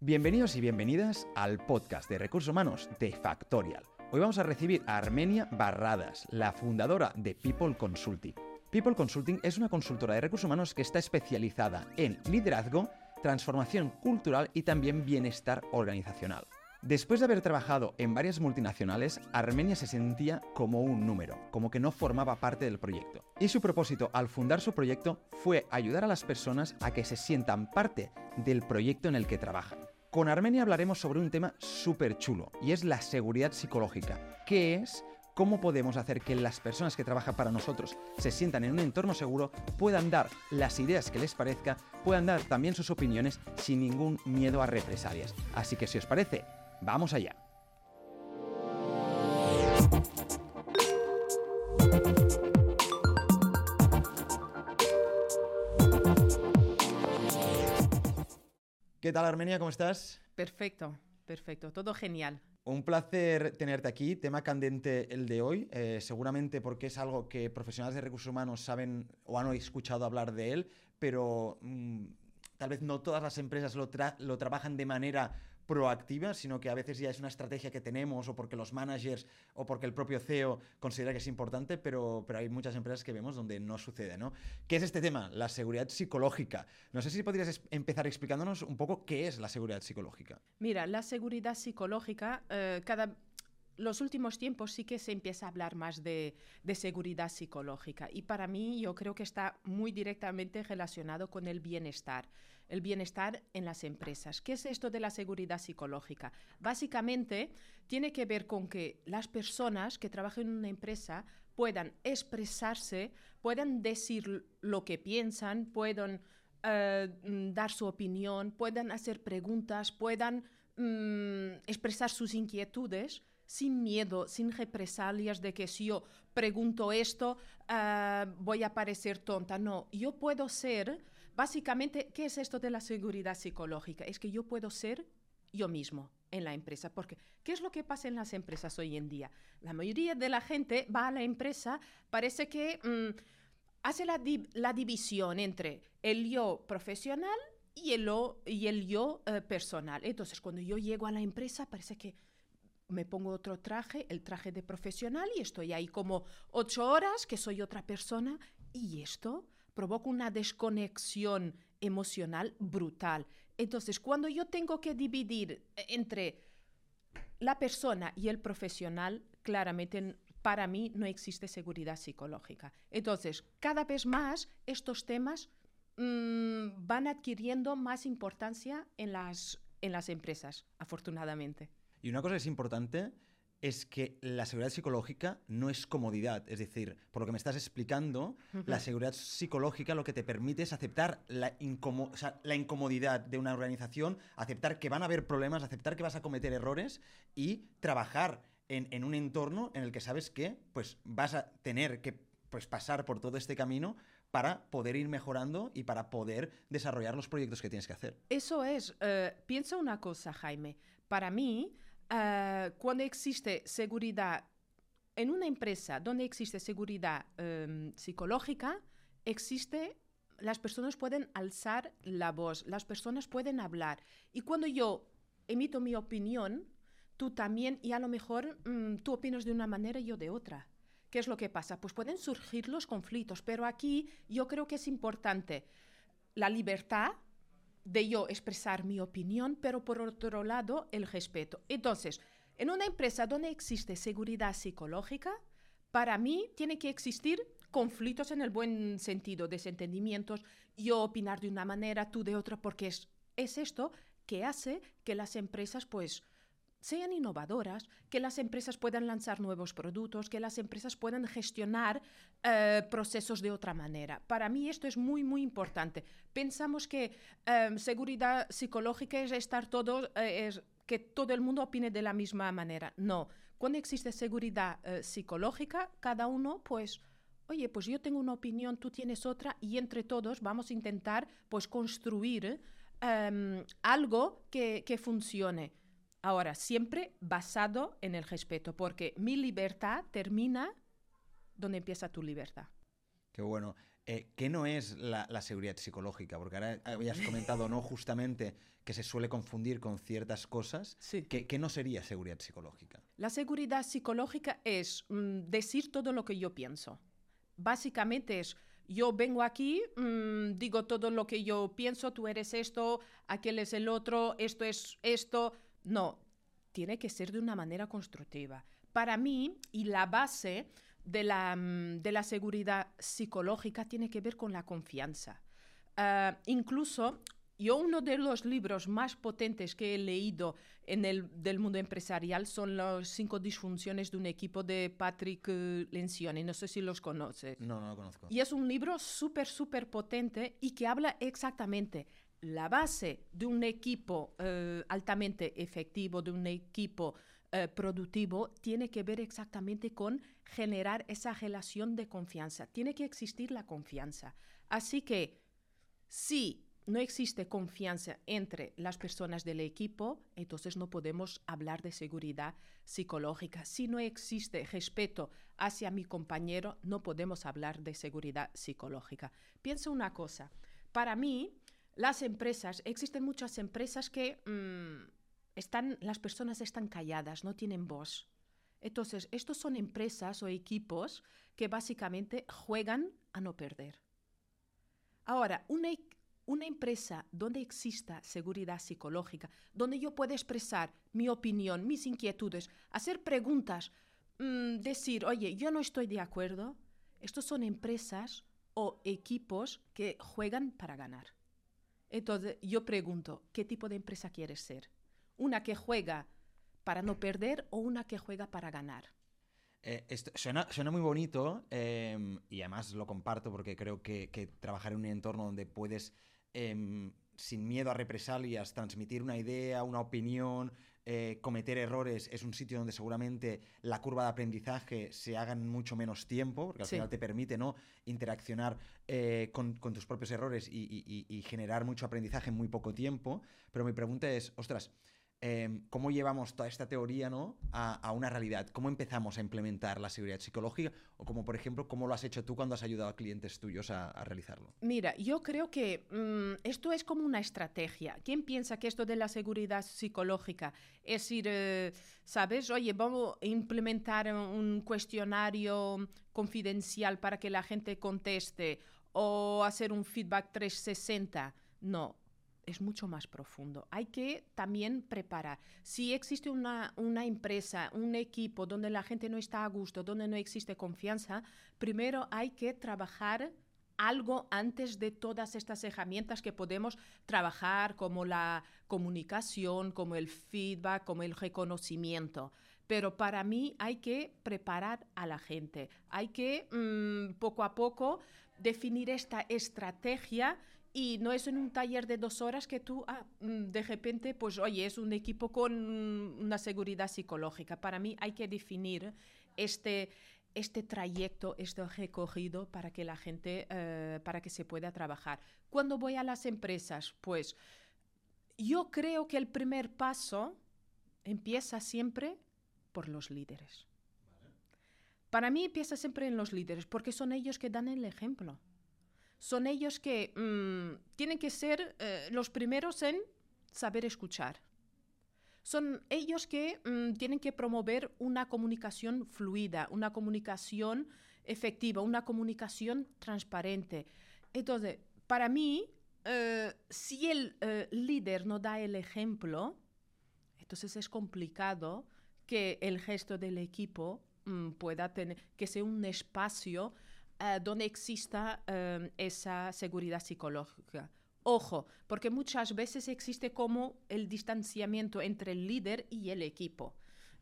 Bienvenidos y bienvenidas al podcast de recursos humanos de Factorial. Hoy vamos a recibir a Armenia Barradas, la fundadora de People Consulting. People Consulting es una consultora de recursos humanos que está especializada en liderazgo, transformación cultural y también bienestar organizacional. Después de haber trabajado en varias multinacionales, Armenia se sentía como un número, como que no formaba parte del proyecto. Y su propósito al fundar su proyecto fue ayudar a las personas a que se sientan parte del proyecto en el que trabajan. Con Armenia hablaremos sobre un tema súper chulo y es la seguridad psicológica, que es cómo podemos hacer que las personas que trabajan para nosotros se sientan en un entorno seguro, puedan dar las ideas que les parezca, puedan dar también sus opiniones sin ningún miedo a represalias. Así que si os parece, vamos allá. ¿Qué tal Armenia? ¿Cómo estás? Perfecto, perfecto, todo genial. Un placer tenerte aquí, tema candente el de hoy, eh, seguramente porque es algo que profesionales de recursos humanos saben o han escuchado hablar de él, pero mm, tal vez no todas las empresas lo, lo trabajan de manera proactiva, sino que a veces ya es una estrategia que tenemos o porque los managers o porque el propio CEO considera que es importante, pero, pero hay muchas empresas que vemos donde no sucede, ¿no? ¿Qué es este tema? La seguridad psicológica. No sé si podrías empezar explicándonos un poco qué es la seguridad psicológica. Mira, la seguridad psicológica, eh, cada los últimos tiempos sí que se empieza a hablar más de, seguridad psicológica y para mí yo creo que está muy directamente relacionado con el bienestar, el bienestar en las empresas. ¿Qué es esto de la seguridad psicológica? Básicamente tiene que ver con que las personas que trabajan en una empresa puedan expresarse, puedan decir lo que piensan, puedan eh, dar su opinión, puedan hacer preguntas, puedan mm, expresar sus inquietudes sin miedo, sin represalias de que si yo pregunto esto ah, voy a parecer tonta. No, yo puedo ser, básicamente, ¿qué es esto de la seguridad psicológica? Es que yo puedo ser yo mismo en la empresa. Porque, ¿qué es lo que pasa en las empresas hoy en día? La mayoría de la gente va a la empresa, parece que mm, hace la, división entre el yo profesional y el, y el yo eh, personal. Entonces, cuando yo llego a la empresa, parece que me pongo otro traje, el traje de profesional, y estoy ahí como ocho horas, que soy otra persona, y esto provoca una desconexión emocional brutal. Entonces, cuando yo tengo que dividir entre la persona y el profesional, claramente para mí no existe seguridad psicológica. Entonces, cada vez más estos temas mm, van adquiriendo más importancia en las, en las empresas, afortunadamente. Y una cosa que es importante es que la seguridad psicológica no es comodidad. Es decir, por lo que me estás explicando, la seguridad psicológica lo que te permite es aceptar la, la, incomodidad de una organización, aceptar que van a haber problemas, aceptar que vas a cometer errores y trabajar en, un entorno en el que sabes que pues, vas a tener que pues, pasar por todo este camino para poder ir mejorando y para poder desarrollar los proyectos que tienes que hacer. Eso es. Eh, piensa una cosa, Jaime. Para mí, uh, cuando existe seguridad en una empresa donde existe seguridad um, psicológica, existe las personas pueden alzar la voz, las personas pueden hablar. Y cuando yo emito mi opinión, tú también, y a lo mejor um, tú opinas de una manera y yo de otra. ¿Qué es lo que pasa? Pues pueden surgir los conflictos, pero aquí yo creo que es importante la libertad de yo expresar mi opinión, pero por otro lado el respeto. Entonces, en una empresa donde existe seguridad psicológica, para mí tiene que existir conflictos en el buen sentido, desentendimientos, yo opinar de una manera, tú de otra, porque es, es esto que hace que las empresas pues sean innovadoras, que las empresas puedan lanzar nuevos productos, que las empresas puedan gestionar eh, procesos de otra manera. Para mí esto es muy, muy importante. Pensamos que eh, seguridad psicológica es estar todo, eh, es que todo el mundo opine de la misma manera. No, cuando existe seguridad psicológica, cada uno pues... Oye, pues yo tengo una opinión, tú tienes otra y entre todos vamos a intentar pues construir em, algo que, que funcione. Ahora, siempre basado en el respeto, porque mi libertad termina donde empieza tu libertad. Qué bueno. Eh, ¿Qué no es la, seguridad psicológica? Porque ahora habías comentado, ¿no? Justamente que se suele confundir con ciertas cosas. Sí. ¿Qué, no sería seguridad psicológica? La seguridad psicológica es mm, decir todo lo que yo pienso. Básicamente es, yo vengo aquí, mm, digo todo lo que yo pienso, tú eres esto, aquel es el otro, esto es esto. No, tiene que ser de una manera constructiva. Para mí, y la base de la, mm, de la seguridad psicológica tiene que ver con la confianza. Ah, incluso yo uno de los libros más potentes que he leído en el del mundo empresarial son las cinco disfunciones de un equipo de Patrick eh, Lencioni. No sé si los conoces. No, no lo conozco. Y es un libro súper, súper potente y que habla exactamente la base de un equipo eh, altamente efectivo, de un equipo eh, productivo tiene que ver exactamente con generar esa relación de confianza. Tiene que existir la confianza. Así que si no existe confianza entre las personas del equipo, entonces no podemos hablar de seguridad psicológica. Si no existe respeto hacia mi compañero, no podemos hablar de seguridad psicológica. Pienso una cosa, para mí, las empresas, existen muchas empresas que mm, están, las personas están calladas, no tienen voz. Entonces, estos son empresas o equipos que básicamente juegan a no perder. Ahora, una, una empresa donde exista seguridad psicológica, donde yo pueda expresar mi opinión, mis inquietudes, hacer preguntas, mm, decir, oye, yo no estoy de acuerdo, estos son empresas o equipos que juegan para ganar. Entonces, yo pregunto, ¿qué tipo de empresa quieres ser? una que juega para no perder o una que juega para ganar. Eh, suena, muy bonito em, y además lo comparto porque creo que, trabajar en un entorno donde puedes, em, sin miedo a represalias, transmitir una idea, una opinión, eh, cometer errores, es un sitio donde seguramente la curva de aprendizaje se haga en mucho menos tiempo, porque al final te permite ¿no? interaccionar eh, con, tus propios errores y generar mucho aprendizaje en muy poco tiempo. Pero mi pregunta es, ostras, Em, cómo llevamos toda esta teoría ¿no? a, una realidad, cómo empezamos a implementar la seguridad psicológica o como por ejemplo cómo lo has hecho tú cuando has ayudado a clientes tuyos a, realizarlo. Mira, yo creo que mm, esto es como una estrategia. ¿Quién piensa que esto de la seguridad psicológica es ir, eh, sabes, oye, vamos a implementar un cuestionario confidencial para que la gente conteste o hacer un feedback 360? No, es mucho más profundo. Hay que también preparar. Si existe una, empresa, un equipo donde la gente no está a gusto, donde no existe confianza, primero hay que trabajar algo antes de todas estas herramientas que podemos trabajar, como la comunicación, como el feedback, como el reconocimiento. Pero para mí hay que preparar a la gente, hay que mm, poco a poco definir esta estrategia y no es en un taller de dos horas que tú, ah, mm, de repente, pues oye, es un equipo con una seguridad psicológica. Para mí hay que definir este, este trayecto, este recorrido para que la gente, eh, para que se pueda trabajar. Cuando voy a las empresas, pues yo creo que el primer paso empieza siempre por los líderes. Para mí empieza siempre en los líderes, porque son ellos que dan el ejemplo son ellos que mm, tienen que ser eh, los primeros en saber escuchar. Son ellos que mm, tienen que promover una comunicación fluida, una comunicación efectiva, una comunicación transparente. Entonces, para mí, eh, si el eh, líder no da el ejemplo, entonces es complicado que el gesto del equipo mm, pueda tener, que sea un espacio eh, donde exista em, esa seguridad psicológica. Ojo, porque muchas veces existe como el distanciamiento entre el líder y el equipo.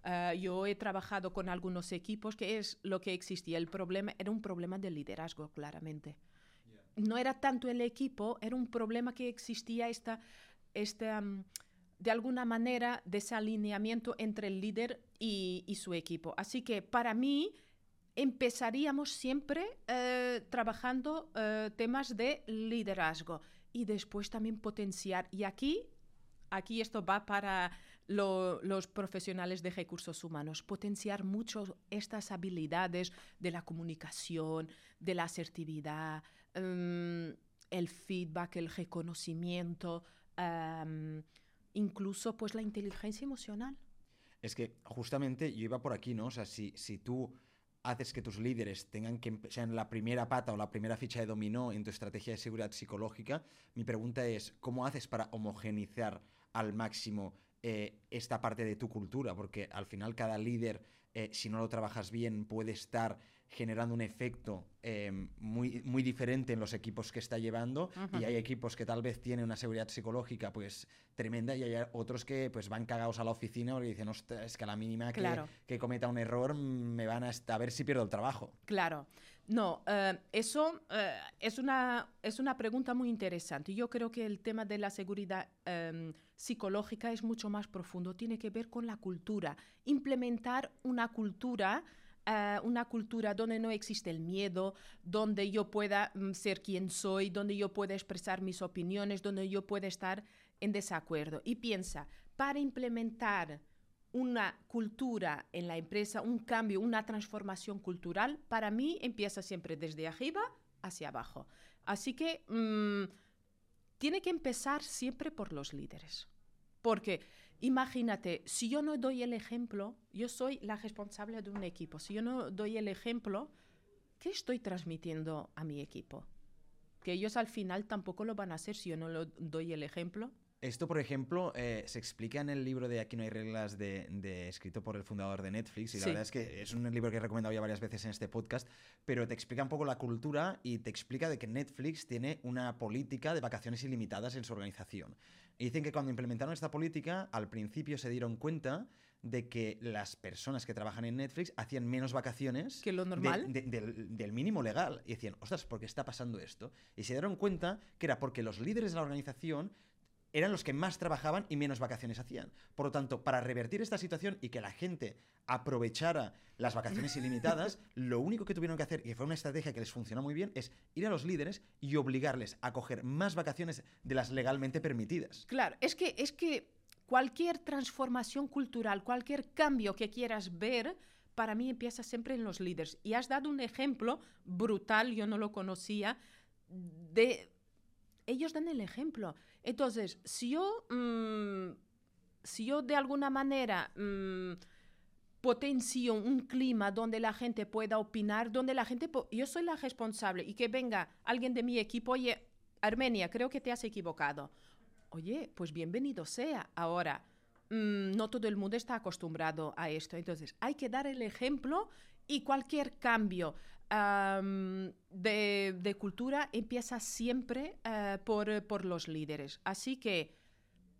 Eh, yo he trabajado con algunos equipos que es lo que existía. El problema era un problema de liderazgo, claramente. No era tanto el equipo, era un problema que existía esta, esta em, de alguna manera, desalineamiento entre el líder y, y, su equipo. Así que para mí, empezaríamos siempre eh, trabajando eh, temas de liderazgo y después también potenciar. Y aquí, aquí esto va para los profesionales de recursos humanos, potenciar mucho estas habilidades de la comunicación, de la asertividad, mm, el feedback, el reconocimiento, incluso pues la inteligencia emocional. Es que justamente yo iba por aquí, ¿no? O sea, si, si tú haces que tus líderes tengan que sean la primera pata o la primera ficha de dominó en tu estrategia de seguridad psicológica, mi pregunta es, ¿cómo haces para homogenizar al máximo eh, esta parte de tu cultura? Porque al final cada líder, eh, si no lo trabajas bien, puede estar generando un efecto em, muy, muy diferente en los equipos que está llevando y hay equipos que tal vez tienen una seguridad psicológica pues tremenda y hay otros que pues van cagados a la oficina porque dicen, es que a la mínima que, cometa un error me van a, a, ver si pierdo el trabajo. Claro. No, eh, eso eh, es, una, es una pregunta muy interesante. Yo creo que el tema de la seguridad em, psicológica es mucho más profundo. Tiene que ver con la cultura. Implementar una cultura una cultura donde no existe el miedo, donde yo pueda mm, ser quien soy, donde yo pueda expresar mis opiniones, donde yo pueda estar en desacuerdo. Y piensa, para implementar una cultura en la empresa, un cambio, una transformación cultural, para mí empieza siempre desde arriba hacia abajo. Así que mm, tiene que empezar siempre por los líderes. Porque Imagínate, si yo no doy el ejemplo, yo soy la responsable de un equipo, si yo no doy el ejemplo, ¿qué estoy transmitiendo a mi equipo? Que ellos al final tampoco lo van a hacer si yo no doy el ejemplo. Esto, por ejemplo, eh, se explica en el libro de Aquí no hay reglas, de, escrito por el fundador de Netflix. Y la verdad es que es un libro que he recomendado ya varias veces en este podcast. Pero te explica un poco la cultura y te explica de que Netflix tiene una política de vacaciones ilimitadas en su organización. Y dicen que cuando implementaron esta política, al principio se dieron cuenta de que las personas que trabajan en Netflix hacían menos vacaciones que lo normal del, del, mínimo legal. Y decían, ostras, ¿por qué está pasando esto? Y se dieron cuenta que era porque los líderes de la organización eran los que más trabajaban y menos vacaciones hacían. Por lo tanto, para revertir esta situación y que la gente aprovechara las vacaciones ilimitadas, lo único que tuvieron que hacer, y fue una estrategia que les funcionó muy bien, es ir a los líderes y obligarles a coger más vacaciones de las legalmente permitidas. Claro, es que, es que cualquier transformación cultural, cualquier cambio que quieras ver, para mí empieza siempre en los líderes. Y has dado un ejemplo brutal, yo no lo conocía, de... Ellos dan el ejemplo. Entonces, si yo, mm, si yo de alguna manera mm, potencio un clima donde la gente pueda opinar, donde la gente, yo soy la responsable y que venga alguien de mi equipo, oye, Armenia, creo que te has equivocado. Oye, pues bienvenido sea. Ahora, mm, no todo el mundo está acostumbrado a esto. Entonces, hay que dar el ejemplo y cualquier cambio de, cultura empieza siempre eh, por, los líderes. Así que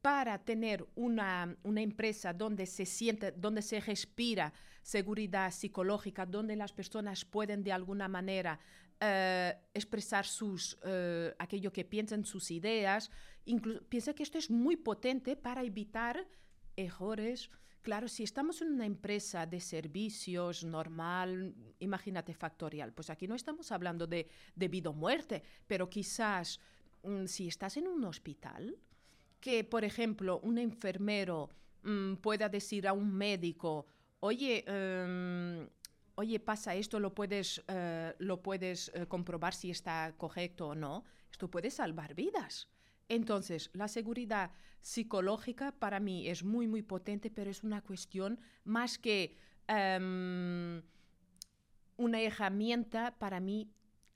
para tener una, empresa donde se siente, donde se respira seguridad psicológica, donde las personas pueden de alguna manera eh, expresar sus, eh, aquello que piensan, sus ideas, incluso, piensa que esto es muy potente para evitar errores, Claro, si estamos en una empresa de servicios normal, imagínate factorial, pues aquí no estamos hablando de, vida o muerte, pero quizás mm, si estás en un hospital, que por ejemplo un enfermero mm, pueda decir a un médico, oye, em, oye, pasa esto, lo puedes, eh, lo puedes eh, comprobar si está correcto o no, esto puede salvar vidas. Entonces, la seguridad psicológica para mí es muy, muy potente, pero es una cuestión más que em, una herramienta, para mí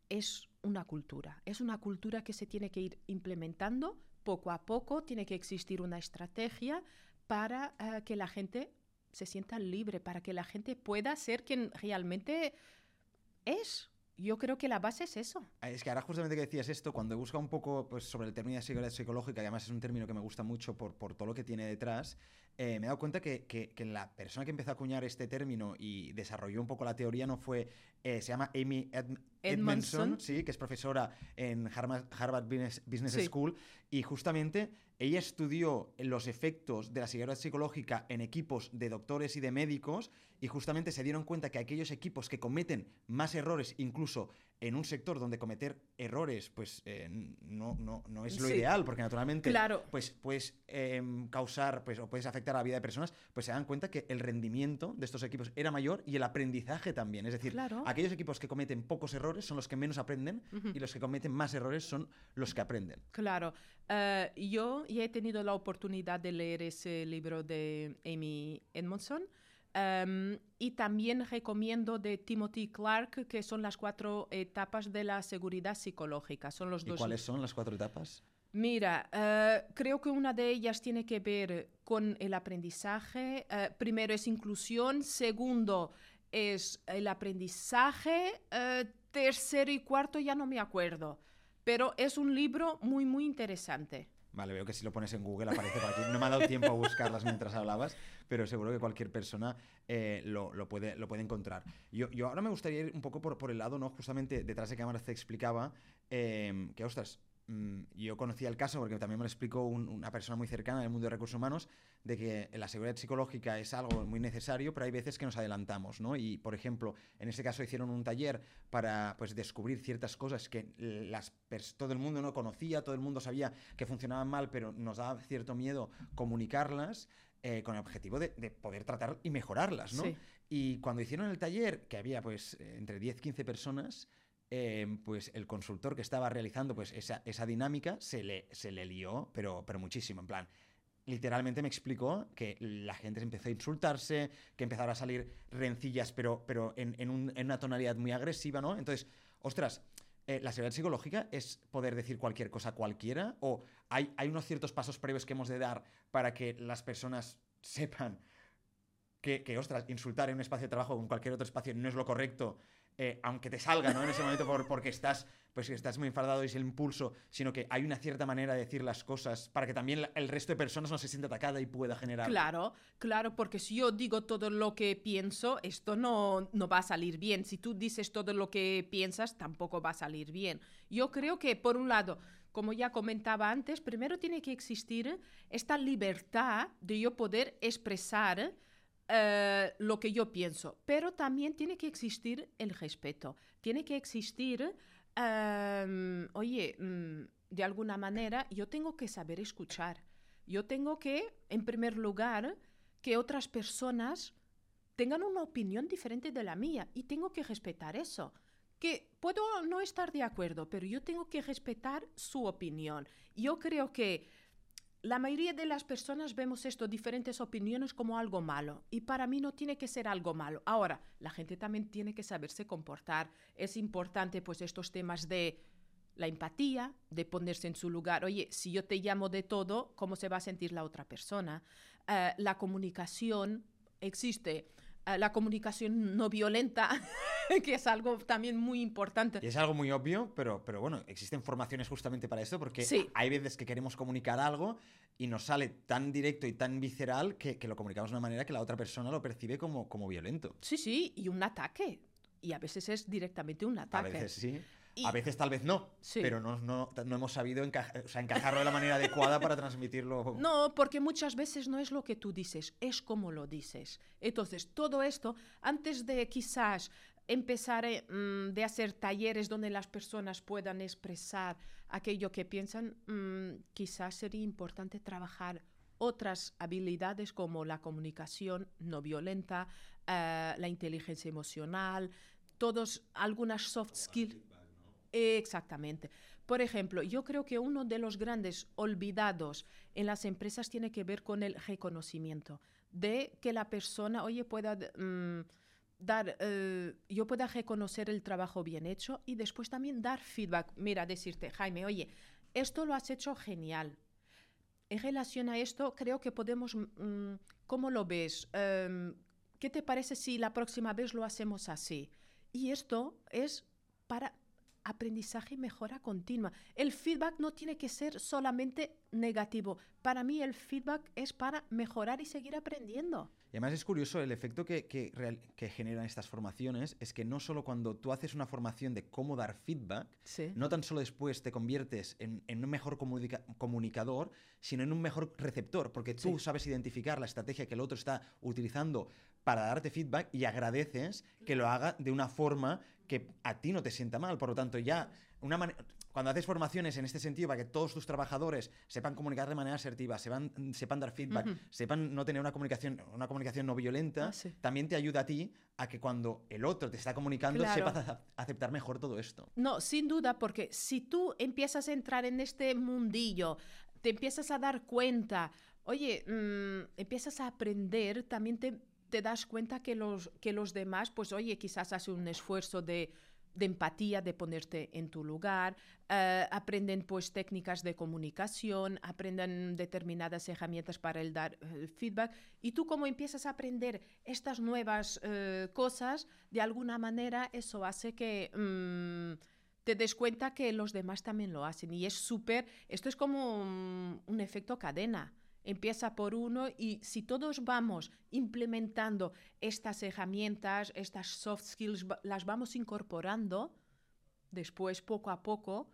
es una cultura. Es una cultura que se tiene que ir implementando poco a poco, tiene que existir una estrategia para eh, que la gente se sienta libre, para que la gente pueda ser quien realmente es. Yo creo que la base es eso. Ah, es que ahora justamente que decías esto, cuando he un poco pues, sobre el término de seguridad psicológica, y además es un término que me gusta mucho por, por todo lo que tiene detrás, eh, me he dado cuenta que, que, la persona que empezó a acuñar este término y desarrolló un poco la teoría no fue, eh, se llama Amy Edmondson, sí, que es profesora en Harvard, Business, School, y justamente ella estudió los efectos de la seguridad psicológica en equipos de doctores y de médicos y justamente se dieron cuenta que aquellos equipos que cometen más errores, incluso en un sector donde cometer errores pues eh, no, no, no, es lo ideal, porque naturalmente claro. pues puedes em, causar pues, o puedes afectar a la vida de personas, pues se dan cuenta que el rendimiento de estos equipos era mayor y el aprendizaje también. Es decir, aquellos equipos que cometen pocos errores son los que menos aprenden y los que cometen más errores son los que aprenden. Claro. Eh, yo ya he tenido la oportunidad de leer ese libro de Amy Edmondson. Em, y también recomiendo de Timothy Clark, que son las cuatro etapas de la seguridad psicológica. Son los ¿Y cuáles son las cuatro etapas? Mira, eh, creo que una de ellas tiene que ver con el aprendizaje. Eh, primero es inclusión, segundo es el aprendizaje, eh, tercero y cuarto ya no me acuerdo, pero es un libro muy, muy interesante. Vale, veo que si lo pones en Google aparece por aquí. No me ha dado tiempo a buscarlas mientras hablabas, pero seguro que cualquier persona eh, lo, puede, lo puede encontrar. Yo, yo ahora me gustaría ir un poco por, por el lado, ¿no? Justamente detrás de cámaras te explicaba eh, que, ostras, yo conocía el caso porque también me lo explicó una persona muy cercana del mundo de recursos humanos, de que la seguridad psicológica es algo muy necesario, pero hay veces que nos adelantamos, ¿no? Y, por ejemplo, en ese caso hicieron un taller para pues, descubrir ciertas cosas que las todo el mundo no conocía, todo el mundo sabía que funcionaban mal, pero nos daba cierto miedo comunicarlas. Eh, con el objetivo de, poder tratar y mejorarlas, ¿no? Y cuando hicieron el taller, que había pues entre 10, 15 personas, Em, pues el consultor que estaba realizando pues esa, dinámica se le, se le lió, pero, pero muchísimo, en plan, literalmente me explicó que la gente empezó a insultarse, que empezaron a salir rencillas, pero, pero en, una tonalidad muy agresiva, ¿no? Entonces, ostras, eh, la seguridad psicológica es poder decir cualquier cosa cualquiera, o hay, hay unos ciertos pasos previos que hemos de dar para que las personas sepan que, que, ostras, insultar en un espacio de trabajo o en cualquier otro espacio no es lo correcto eh, aunque te salga ¿no? en ese momento por, porque estás, pues, estás muy enfadado y es el impulso, sino que hay una cierta manera de decir las cosas para que también el resto de personas no se sienta atacada y pueda generar. Claro, claro, porque si yo digo todo lo que pienso, esto no, no va a salir bien. Si tú dices todo lo que piensas, tampoco va a salir bien. Yo creo que, por un lado, como ya comentaba antes, primero tiene que existir esta libertad de yo poder expresar eh, lo que yo pienso, pero también tiene que existir el respeto, tiene que existir, em, oye, mm, de alguna manera yo tengo que saber escuchar, yo tengo que, en primer lugar, que otras personas tengan una opinión diferente de la mía y tengo que respetar eso. Que puedo no estar de acuerdo, pero yo tengo que respetar su opinión. Yo creo que la mayoría de las personas vemos esto, diferentes opiniones, como algo malo. Y para mí no tiene que ser algo malo. Ahora, la gente también tiene que saberse comportar. Es importante, pues, estos temas de la empatía, de ponerse en su lugar. Oye, si yo te llamo de todo, ¿cómo se va a sentir la otra persona? Eh, la comunicación existe la comunicación no violenta, que es algo también muy importante. Y es algo muy obvio, pero, pero bueno, existen formaciones justamente para esto, porque hay veces que queremos comunicar algo y nos sale tan directo y tan visceral que, lo comunicamos de una manera que la otra persona lo percibe como, como violento. Sí, sí, y un ataque. Y a veces es directamente un ataque. A veces sí. A veces tal vez no, pero no, no, no hemos sabido encajarlo de la manera adecuada para transmitirlo. No, porque muchas veces no es lo que tú dices, es como lo dices. Entonces, todo esto, antes de quizás empezar eh, mm, de hacer talleres donde las personas puedan expresar aquello que piensan, mm, quizás sería importante trabajar otras habilidades como la comunicación no violenta, eh, la inteligencia emocional, todos algunas soft skills Exactamente. Por ejemplo, yo creo que uno de los grandes olvidados en las empresas tiene que ver con el reconocimiento, de que la persona, oye, pueda mm, dar, eh, yo pueda reconocer el trabajo bien hecho y después también dar feedback. Mira, decirte, Jaime, oye, esto lo has hecho genial. En relación a esto, creo que podemos, mm, ¿cómo lo ves? Em, ¿Qué te parece si la próxima vez lo hacemos así? Y esto es para aprendizaje y mejora continua. El feedback no tiene que ser solamente negativo. Para mí el feedback es para mejorar y seguir aprendiendo. Y además es curioso el efecto que, que, generan estas formaciones, es que no solo cuando tú haces una formación de cómo dar feedback, no tan solo después te conviertes en, un mejor comunicador, sino en un mejor receptor, porque tú sabes identificar la estrategia que el otro está utilizando para darte feedback y agradeces que lo haga de una forma que a ti no te sienta mal. Por lo tanto, ya una cuando haces formaciones en este sentido para que todos tus trabajadores sepan comunicar de manera asertiva, sepan, sepan dar feedback, sepan no tener una comunicación, una comunicación no violenta, ah, también te ayuda a ti a que cuando el otro te está comunicando sepas aceptar mejor todo esto. No, sin duda, porque si tú empiezas a entrar en este mundillo, te empiezas a dar cuenta, oye, mm, empiezas a aprender, también te, te das cuenta que los, que los demás, pues oye, quizás hacen un esfuerzo de empatía, de ponerte en tu lugar, eh, aprenden pues técnicas de comunicación, aprenden determinadas herramientas para el dar eh, feedback y tú como empiezas a aprender estas nuevas eh, cosas, de alguna manera eso hace que mm, te des cuenta que los demás también lo hacen y es súper, esto es como un efecto cadena empieza por uno y si todos vamos implementando estas herramientas, estas soft skills, las vamos incorporando, después poco a poco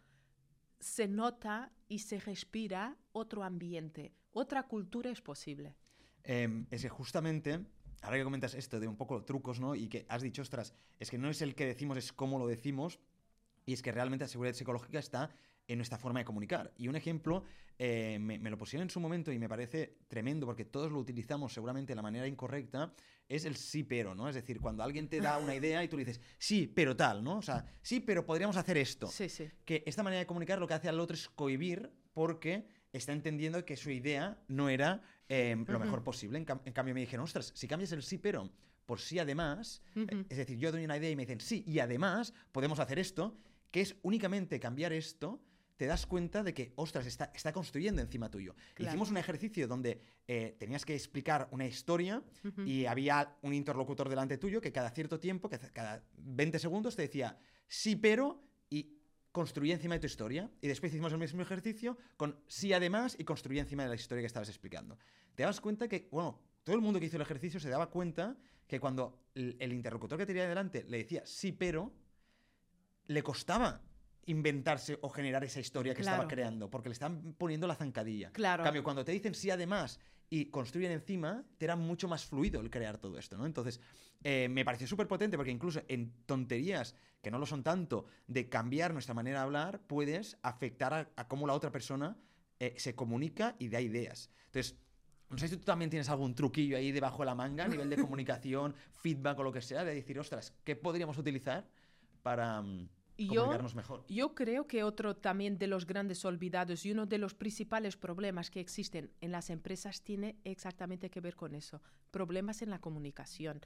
se nota y se respira otro ambiente, otra cultura es posible. Em, es que justamente, ahora que comentas esto de un poco trucos, ¿no? Y que has dicho, ostras, es que no es el que decimos, es cómo lo decimos, y es que realmente la seguridad psicológica está en nuestra forma de comunicar. Y un ejemplo, eh, me, lo pusieron en su momento y me parece tremendo porque todos lo utilizamos seguramente de la manera incorrecta, es el sí pero, ¿no? Es decir, cuando alguien te da una idea y tú le dices, sí, pero tal, ¿no? O sea, sí, pero podríamos hacer esto. Sí, sí. Que esta manera de comunicar lo que hace al otro es cohibir porque está entendiendo que su idea no era em, lo mejor posible. En, cambio me dijeron, ostras, si cambias el sí pero por sí además, eh, es decir, yo doy una idea y me dicen, sí, y además podemos hacer esto, que es únicamente cambiar esto, te das cuenta de que, ostras, está, está construyendo encima tuyo. Hicimos un ejercicio donde eh, tenías que explicar una historia y había un interlocutor delante tuyo que cada cierto tiempo, que cada 20 segundos te decía, sí, pero, y construía encima de tu historia. Y después hicimos el mismo ejercicio con sí, además, y construía encima de la historia que estabas explicando. Te das cuenta que, bueno, todo el mundo que hizo el ejercicio se daba cuenta que cuando el, el interlocutor que tenía delante le decía sí, pero, le costaba inventarse o generar esa historia que estaba creando, porque le están poniendo la zancadilla. Claro. En cambio, cuando te dicen sí además y construyen encima, te era mucho más fluido el crear todo esto, ¿no? Entonces, eh, me pareció súper potente porque incluso en tonterías que no lo son tanto de cambiar nuestra manera de hablar, puedes afectar a, cómo la otra persona eh, se comunica y da ideas. Entonces, no sé si tú también tienes algún truquillo ahí debajo de la manga a nivel de comunicación, feedback o lo que sea, de decir, ostras, ¿qué podríamos utilizar para... Yo, mejor. Yo creo que otro también de los grandes olvidados y uno de los principales problemas que existen en las empresas tiene exactamente que ver con eso, problemas en la comunicación.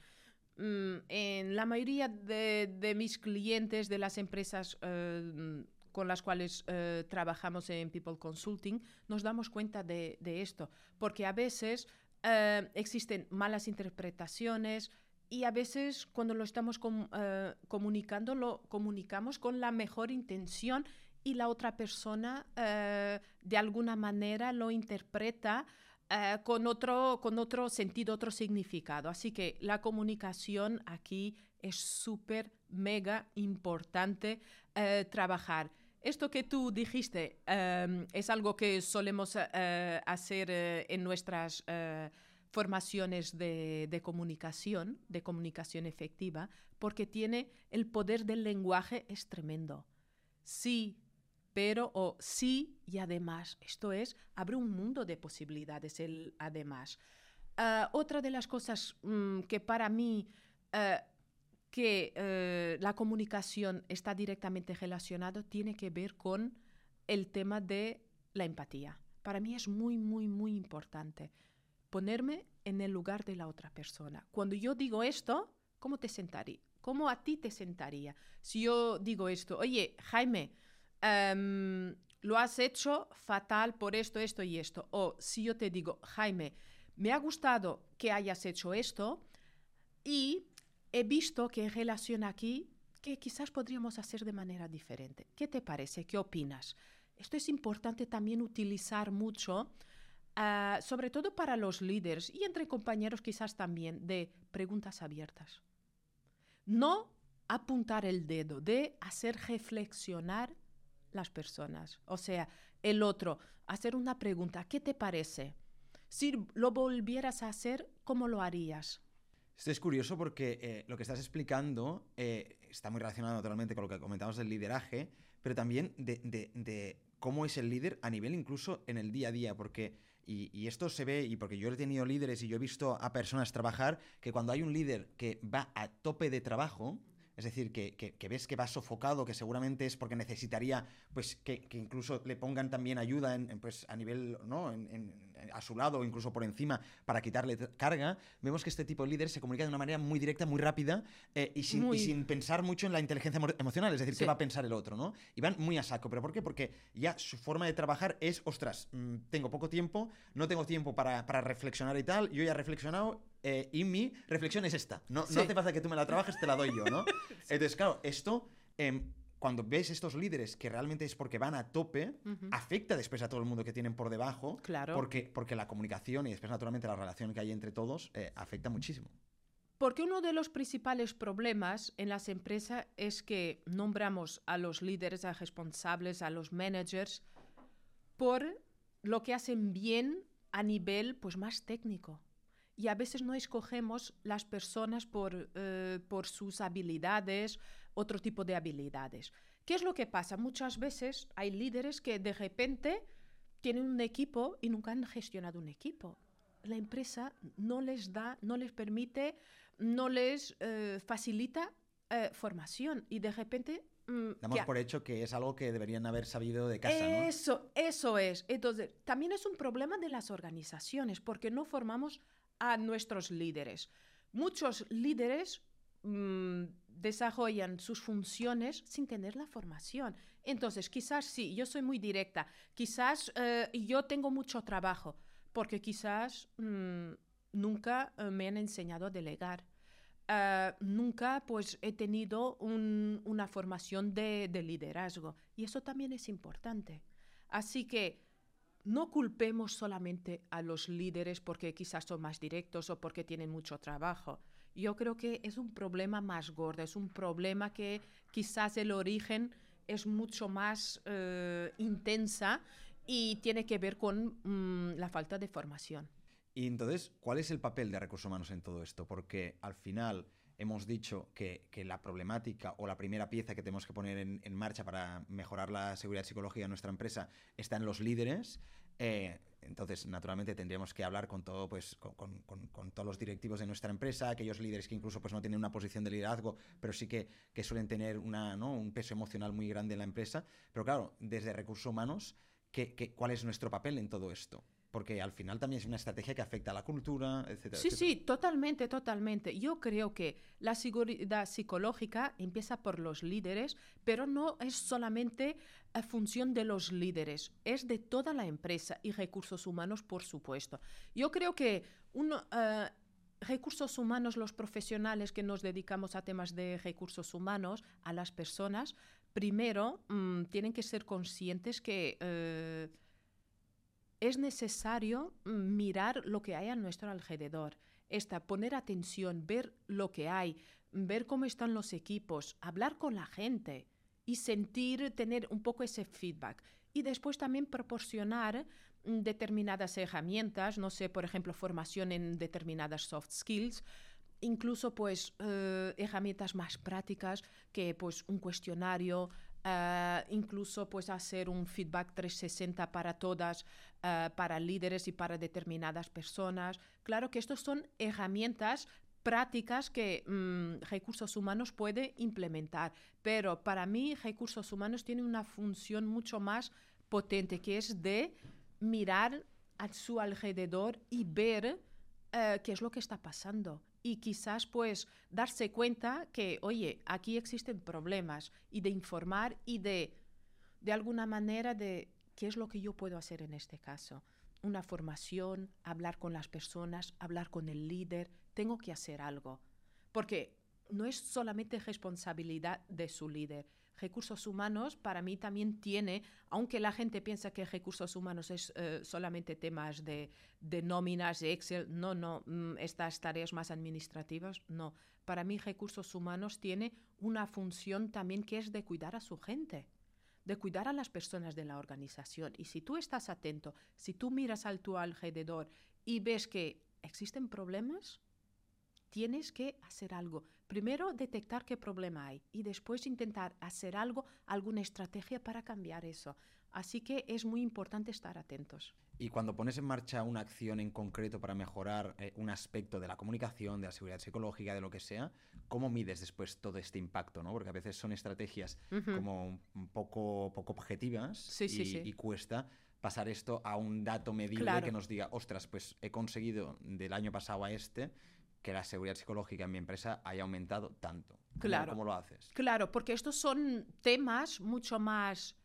Mm, en la mayoría de, mis clientes de las empresas eh, con las cuales eh, trabajamos en People Consulting, nos damos cuenta de, esto, porque a veces eh, existen malas interpretaciones, y a veces cuando lo estamos eh, comunicando, lo comunicamos con la mejor intención y la otra persona eh, de alguna manera lo interpreta eh, con, otro, con otro sentido, otro significado. Así que la comunicación aquí es súper, mega importante trabajar. Esto que tú dijiste es algo que solemos hacer en nuestras formaciones de, comunicación, de comunicación efectiva, porque tiene el poder del lenguaje es tremendo. Sí, pero o sí y además. Esto es, abre un mundo de posibilidades el además. Ah, otra de las cosas mm, que para mí ah, que eh, la comunicación está directamente relacionado tiene que ver con el tema de la empatía. Para mí es muy, muy, muy importante ponerme en el lugar de la otra persona. Cuando yo digo esto, ¿cómo te sentaría? ¿Cómo a ti te sentaría? Si yo digo esto, oye, Jaime, em, lo has hecho fatal por esto, esto y esto. O si yo te digo, Jaime, me ha gustado que hayas hecho esto y he visto que en relación aquí que quizás podríamos hacer de manera diferente. ¿Qué te parece? ¿Qué opinas? Esto es importante también utilizar mucho Ah, sobre todo para los líderes y entre compañeros quizás también, de preguntas abiertas. No apuntar el dedo, de hacer reflexionar las personas. O sea, el otro, hacer una pregunta, ¿qué te parece? Si lo volvieras a hacer, ¿cómo lo harías? Esto es curioso porque eh, lo que estás explicando eh, está muy relacionado naturalmente con lo que comentamos del lideraje, pero también de, cómo es el líder a nivel incluso en el día a día, porque, y, y, esto se ve, y porque yo he tenido líderes y yo he visto a personas trabajar, que cuando hay un líder que va a tope de trabajo, es decir, que, ves que va sofocado, que seguramente es porque necesitaría pues, que, incluso le pongan también ayuda en, pues, a nivel, ¿no? a su lado o incluso por encima para quitarle carga, vemos que este tipo de líderes se comunica de una manera muy directa, muy rápida eh, y, sin, pensar mucho en la inteligencia emocional, es decir, qué va a pensar el otro, ¿no? Y van muy a saco. ¿Pero por qué? Porque ya su forma de trabajar es, ostras, mm, tengo poco tiempo, no tengo tiempo para, para reflexionar y tal, yo ya he reflexionado eh, y mi reflexión es esta. No, no hace falta que tú me la trabajes, te la doy yo, ¿no? Entonces, claro, esto, em, cuando ves estos líderes que realmente es porque van a tope, afecta después a todo el mundo que tienen por debajo. Claro. Porque, porque la comunicación y después, naturalmente, la relación que hay entre todos eh, afecta muchísimo. Porque uno de los principales problemas en las empresas es que nombramos a los líderes, a responsables, a los managers, por lo que hacen bien a nivel pues, más técnico y a veces no escogemos las personas por, eh, por sus habilidades, otro tipo de habilidades. ¿Qué es lo que pasa? Muchas veces hay líderes que de repente tienen un equipo y nunca han gestionado un equipo. La empresa no les da, no les permite, no les eh, facilita eh, formación y de repente mm, Damos por hecho que es algo que deberían haber sabido de casa, Eso, eso es. Entonces, también es un problema de las organizaciones, porque no formamos a nuestros líderes. Muchos líderes mm, desarrollan sus funciones sin tener la formación. Entonces, quizás sí, yo soy muy directa, quizás eh, yo tengo mucho trabajo, porque quizás mm, nunca eh, me han enseñado a delegar. Eh, nunca pues he tenido una formación de liderazgo y eso también es importante. Así que no culpemos solamente a los líderes porque quizás son más directos o porque tienen mucho trabajo. Yo creo que es un problema más gordo, es un problema que quizás el origen es mucho más eh, intensa y tiene que ver con mm, la falta de formación. Y entonces, ¿cuál es el papel de recursos humanos en todo esto? Porque al final hemos dicho que, la problemática o la primera pieza que tenemos que poner en, marcha para mejorar la seguridad psicológica de nuestra empresa está en los líderes. Eh, entonces, naturalmente, tendríamos que hablar con todo, pues, con, todos los directivos de nuestra empresa, aquellos líderes que incluso pues, no tienen una posición de liderazgo, pero sí que, suelen tener una, un peso emocional muy grande en la empresa. Pero claro, desde recursos humanos, cuál es nuestro papel en todo esto? Porque al final también es una estrategia que afecta a la cultura, etcétera. Sí, sí, totalmente, totalmente. Yo creo que la seguridad psicológica empieza por los líderes, pero no es solamente a función de los líderes, es de toda la empresa y recursos humanos, por supuesto. Yo creo que uno, eh, recursos humanos, los profesionales que nos dedicamos a temas de recursos humanos, a las personas, primero mm, tienen que ser conscientes que... Eh, es necesario mm, mirar lo que hay a nuestro alrededor, esta, poner atención, ver lo que hay, ver cómo están los equipos, hablar con la gente y sentir, tener un poco ese feedback. Y después también proporcionar mm, determinadas herramientas, no sé, por ejemplo, formación en determinadas soft skills, incluso pues eh, herramientas más prácticas que pues un cuestionario, eh, incluso pues hacer un feedback 360 para todas, eh, para líderes y para determinadas personas. Claro que estos son herramientas prácticas que mm, recursos humanos puede implementar, pero para mí recursos humanos tiene una función mucho más potente que es de mirar a su alrededor y ver eh, qué es lo que está pasando y quizás pues darse cuenta que, oye, aquí existen problemas y de informar y de, de alguna manera, de qué es lo que yo puedo hacer en este caso. Una formación, hablar con las personas, hablar con el líder, tengo que hacer algo. Porque no es solamente responsabilidad de su líder, recursos humanos para mí también tiene, aunque la gente piensa que recursos humanos es eh, solamente temas de, de, nóminas, de Excel, no, no, mm, estas tareas más administrativas, no. Para mí recursos humanos tiene una función también que es de cuidar a su gente de cuidar a las personas de la organización. Y si tú estás atento, si tú miras a tu alrededor y ves que existen problemas, tienes que hacer algo. Primero detectar qué problema hay y después intentar hacer algo, alguna estrategia para cambiar eso. Así que es muy importante estar atentos. Y cuando pones en marcha una acción en concreto para mejorar eh, un aspecto de la comunicación, de la seguridad psicológica, de lo que sea, ¿cómo mides después todo este impacto? ¿no? Porque a veces son estrategias como un poco, poco objetivas y, cuesta pasar esto a un dato medible que nos diga, ostras, pues he conseguido del año pasado a este que la seguridad psicológica en mi empresa haya aumentado tanto. claro. ¿Cómo lo haces? Claro, porque estos son temas mucho más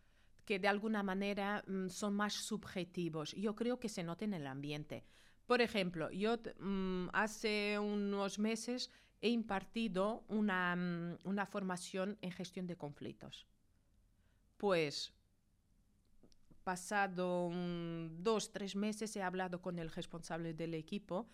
que de alguna manera mm, son más subjetivos. Yo creo que se nota en el ambiente. Por ejemplo, yo mm, hace unos meses he impartido una, mm, una formación en gestión de conflictos. Pues pasado dos, tres meses he hablado con el responsable del equipo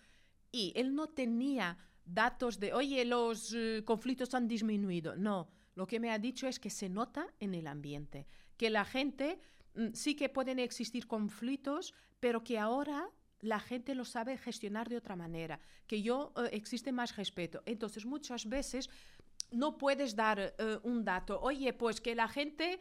y él no tenía datos de, oye, los eh, conflictos han disminuido. No, lo que me ha dicho es que se nota en el ambiente, que la gente, mm, sí que pueden existir conflictos, pero que ahora la gente lo sabe gestionar de otra manera, que yo eh, existe más respeto. Entonces, muchas veces no puedes dar eh, un dato, oye, pues que la gente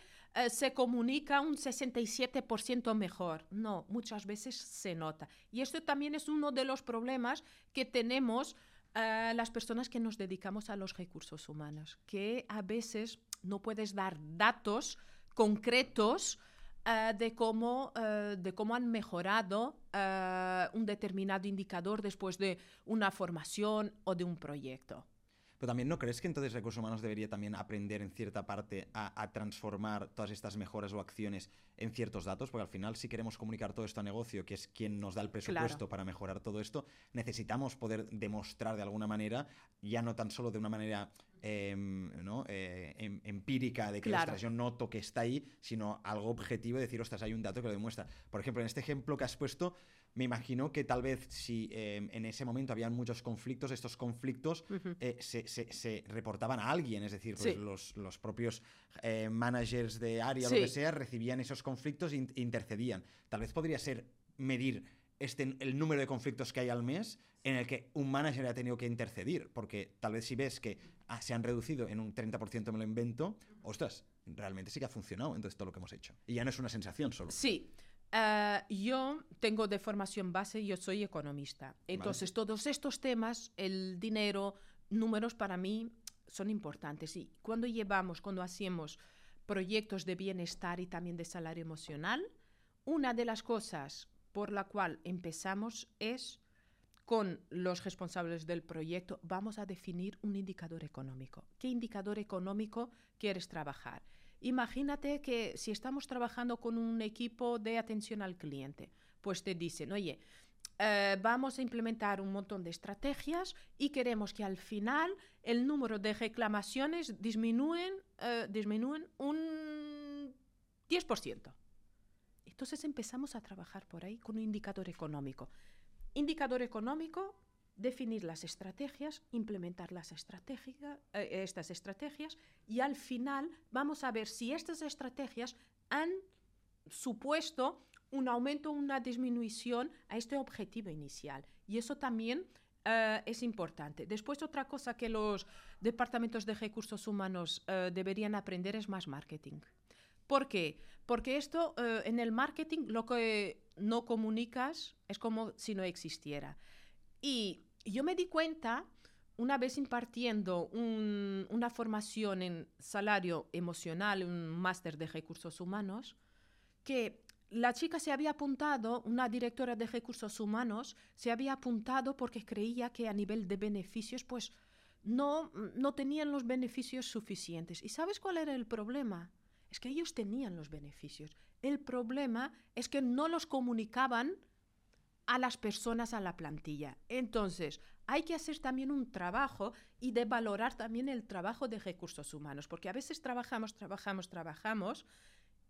se comunica un 67% mejor. No, muchas veces se nota. Y esto también es uno de los problemas que tenemos las personas que nos dedicamos a los recursos humanos, que a veces no puedes dar datos concretos eh, de, cómo, eh, de cómo han mejorado eh, un determinado indicador después de una formación o de un proyecto. Pero también no crees que entonces recursos humanos debería también aprender en cierta parte a, transformar todas estas mejoras o acciones en ciertos datos, porque al final si queremos comunicar todo esto a negocio, que es quien nos da el presupuesto para mejorar todo esto, necesitamos poder demostrar de alguna manera, ya no tan solo de una manera em, eh, em, empírica de que la yo noto que está ahí, sino algo objetivo de decir, ostras, hay un dato que lo demuestra. Por ejemplo, en este ejemplo que has puesto, me imagino que tal vez si em, en ese momento habían muchos conflictos, estos conflictos eh, se, reportaban a alguien, es decir, pues los, propios eh, managers de área, o lo que sea, recibían esos conflictos e intercedían. Tal vez podría ser medir este, el número de conflictos que hay al mes en el que un manager ha tenido que intercedir, porque tal vez si ves que ah, se han reducido en un 30%, me lo invento, ostras, realmente sí que ha funcionado entonces todo lo que hemos hecho. Y ya no es una sensación solo. Sí, Ah, yo tengo de formación base, yo soy economista. Entonces, todos estos temas, el dinero, números para mí son importantes. Y cuando llevamos, cuando hacemos proyectos de bienestar y también de salario emocional, una de las cosas por la cual empezamos es con los responsables del proyecto, vamos a definir un indicador económico. ¿Qué indicador económico quieres trabajar? Imagínate que si estamos trabajando con un equipo de atención al cliente, pues te dicen, oye, eh, vamos a implementar un montón de estrategias y queremos que al final el número de reclamaciones disminuyen, eh, disminuyen un 10%. Entonces empezamos a trabajar por ahí con un indicador económico. Indicador económico definir las estrategias, implementar las eh, estas estrategias y al final vamos a ver si estas estrategias han supuesto un aumento o una disminución a este objetivo inicial. Y eso también eh, es importante. Después, otra cosa que los departamentos de recursos humanos eh, deberían aprender es más marketing. ¿Por qué? Porque esto en el marketing lo que no comunicas es como si no existiera. Y yo me di cuenta, una vez impartiendo una formación en salario emocional, un máster de recursos humanos, que la chica se había apuntado, una directora de recursos humanos, se había apuntado porque creía que a nivel de beneficios, pues no, no tenían los beneficios suficientes. ¿Y sabes cuál era el problema? Es que ellos tenían los beneficios. El problema es que no los comunicaban a las personas a la plantilla. Entonces, hay que hacer también un trabajo y de valorar también el trabajo de recursos humanos, porque a veces trabajamos, trabajamos, trabajamos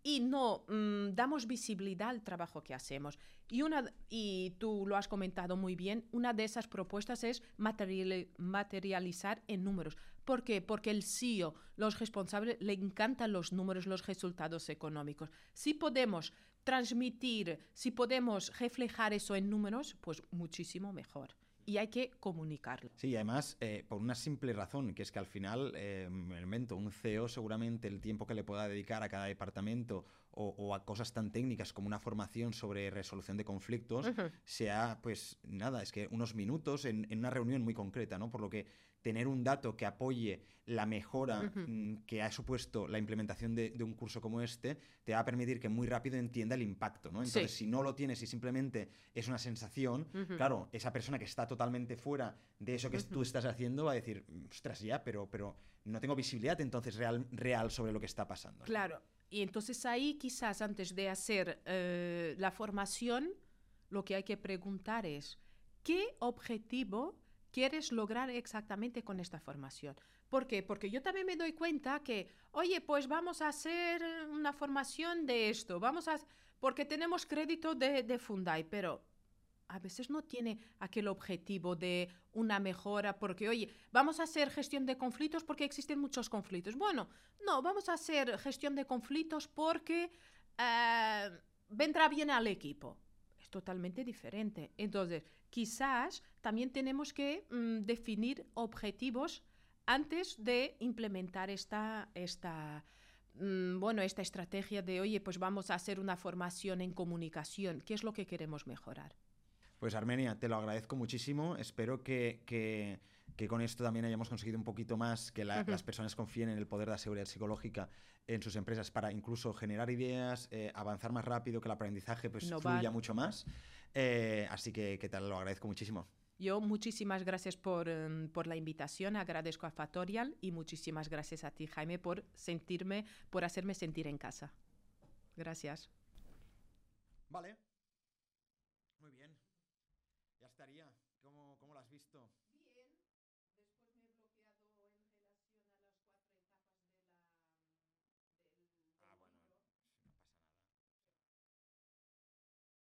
y no mm, damos visibilidad al trabajo que hacemos. Y, una, y tú lo has comentado muy bien, una de esas propuestas es materializar en números. ¿Por qué? Porque el CEO, los responsables, le encantan los números, los resultados económicos. Si podemos transmitir, si podemos reflejar eso en números, pues muchísimo mejor. y hay que comunicarlo. Sí, además, eh, por una simple razón, que es que al final, eh, me invento, un CEO seguramente el tiempo que le pueda dedicar a cada departamento o, a cosas tan técnicas como una formación sobre resolución de conflictos, sea, pues nada, es que unos minutos en, en, una reunión muy concreta, ¿no? Por lo que tener un dato que apoye la mejora mm, que ha supuesto la implementación de, un curso como este, te va a permitir que muy rápido entienda el impacto, ¿no? Entonces, si no lo tienes y simplemente es una sensación, claro, esa persona que está totalmente fuera de eso que tú estás haciendo va a decir, ostras, ya, pero, pero no tengo visibilidad entonces real, real sobre lo que está pasando. Claro, y entonces ahí quizás antes de hacer eh, la formación, lo que hay que preguntar es, ¿qué objetivo quieres lograr exactamente con esta formación. ¿Por qué? Porque yo también me doy cuenta que, oye, pues vamos a hacer una formación de esto, vamos a, porque tenemos crédito de, de Fundai, pero a veces no tiene aquel objetivo de una mejora, porque, oye, vamos a hacer gestión de conflictos porque existen muchos conflictos. Bueno, no, vamos a hacer gestión de conflictos porque eh, vendrá bien al equipo. Es totalmente diferente. Entonces, quizás también tenemos que mm, definir objetivos antes de implementar esta, esta, mm, bueno, esta estrategia de, oye, pues vamos a hacer una formación en comunicación. ¿Qué es lo que queremos mejorar? Pues Armenia, te lo agradezco muchísimo. Espero que, que, con esto también hayamos conseguido un poquito más que las personas confíen en el poder de la seguridad psicológica en sus empresas para incluso generar ideas, eh, avanzar más rápido, que el aprendizaje pues, fluya mucho más. Eh, así que, que te lo agradezco muchísimo. Yo muchísimas gracias por, em, por, la invitación, agradezco a Fatorial y muchísimas gracias a ti, Jaime, por sentirme, por hacerme sentir en casa. Gracias. Vale.